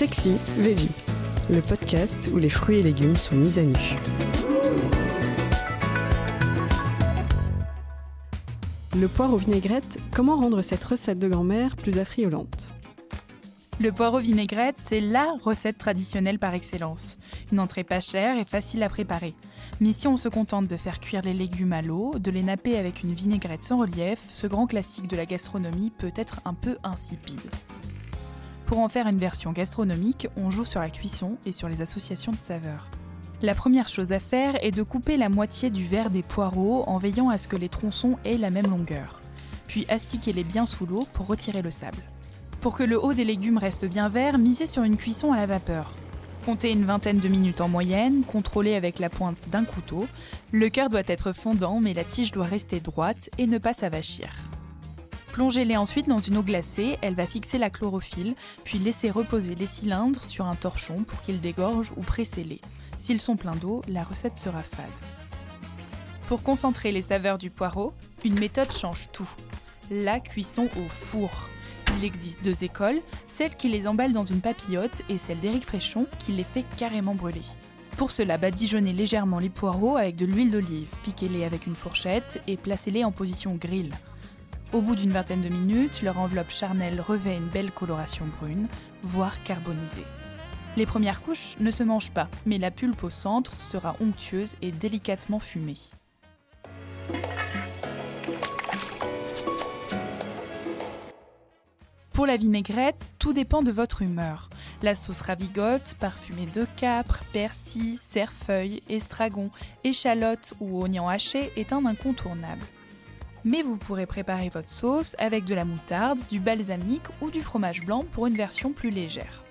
Sexy Veggie, le podcast où les fruits et légumes sont mis à nu. Le poire aux vinaigrettes, comment rendre cette recette de grand-mère plus affriolante? Le poireau vinaigrette, c'est la recette traditionnelle par excellence. Une entrée pas chère et facile à préparer. Mais si on se contente de faire cuire les légumes à l'eau, de les napper avec une vinaigrette sans relief, ce grand classique de la gastronomie peut être un peu insipide. Pour en faire une version gastronomique, on joue sur la cuisson et sur les associations de saveurs. La première chose à faire est de couper la moitié du verre des poireaux en veillant à ce que les tronçons aient la même longueur. Puis astiquez-les bien sous l'eau pour retirer le sable. Pour que le haut des légumes reste bien vert, misez sur une cuisson à la vapeur. Comptez une vingtaine de minutes en moyenne, contrôlez avec la pointe d'un couteau. Le cœur doit être fondant mais la tige doit rester droite et ne pas s'avachir. Plongez-les ensuite dans une eau glacée, elle va fixer la chlorophylle, puis laissez reposer les cylindres sur un torchon pour qu'ils dégorgent ou pressez-les. S'ils sont pleins d'eau, la recette sera fade. Pour concentrer les saveurs du poireau, une méthode change tout. La cuisson au four. Il existe deux écoles, celle qui les emballe dans une papillote et celle d'Éric Fréchon qui les fait carrément brûler. Pour cela, badigeonnez légèrement les poireaux avec de l'huile d'olive, piquez-les avec une fourchette et placez-les en position grill. Au bout d'une vingtaine de minutes, leur enveloppe charnelle revêt une belle coloration brune, voire carbonisée. Les premières couches ne se mangent pas, mais la pulpe au centre sera onctueuse et délicatement fumée. Pour la vinaigrette, tout dépend de votre humeur. La sauce ravigote, parfumée de capre, persil, cerfeuil, estragon, échalote ou oignon haché est un incontournable mais vous pourrez préparer votre sauce avec de la moutarde, du balsamique ou du fromage blanc pour une version plus légère.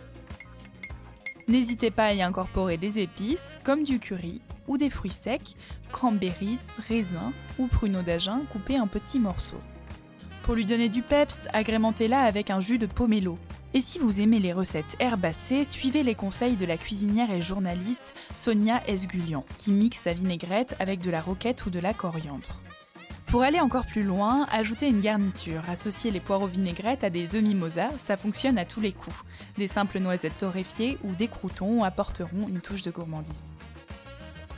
N'hésitez pas à y incorporer des épices comme du curry ou des fruits secs, cranberries, raisins ou pruneaux d'Agen coupés en petits morceaux. Pour lui donner du peps, agrémentez-la avec un jus de pomelo. Et si vous aimez les recettes herbacées, suivez les conseils de la cuisinière et journaliste Sonia Esgulian, qui mixe sa vinaigrette avec de la roquette ou de la coriandre. Pour aller encore plus loin, ajoutez une garniture. Associez les poireaux vinaigrettes à des œufs mimosa, ça fonctionne à tous les coups. Des simples noisettes torréfiées ou des croutons apporteront une touche de gourmandise.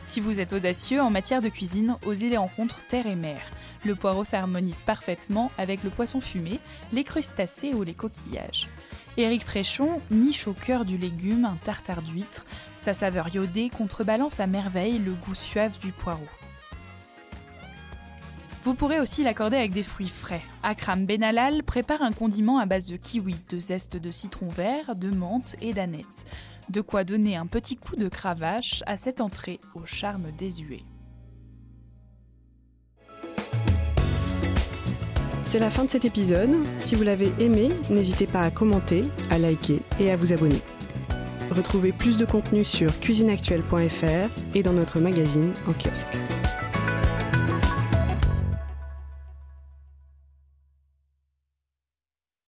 Si vous êtes audacieux en matière de cuisine, osez les rencontres terre et mer. Le poireau s'harmonise parfaitement avec le poisson fumé, les crustacés ou les coquillages. Éric Fréchon niche au cœur du légume un tartare d'huître. Sa saveur iodée contrebalance à merveille le goût suave du poireau. Vous pourrez aussi l'accorder avec des fruits frais. Akram Benalal prépare un condiment à base de kiwi, de zeste de citron vert, de menthe et d'aneth. De quoi donner un petit coup de cravache à cette entrée au charme désuet. C'est la fin de cet épisode. Si vous l'avez aimé, n'hésitez pas à commenter, à liker et à vous abonner. Retrouvez plus de contenu sur cuisineactuelle.fr et dans notre magazine en kiosque.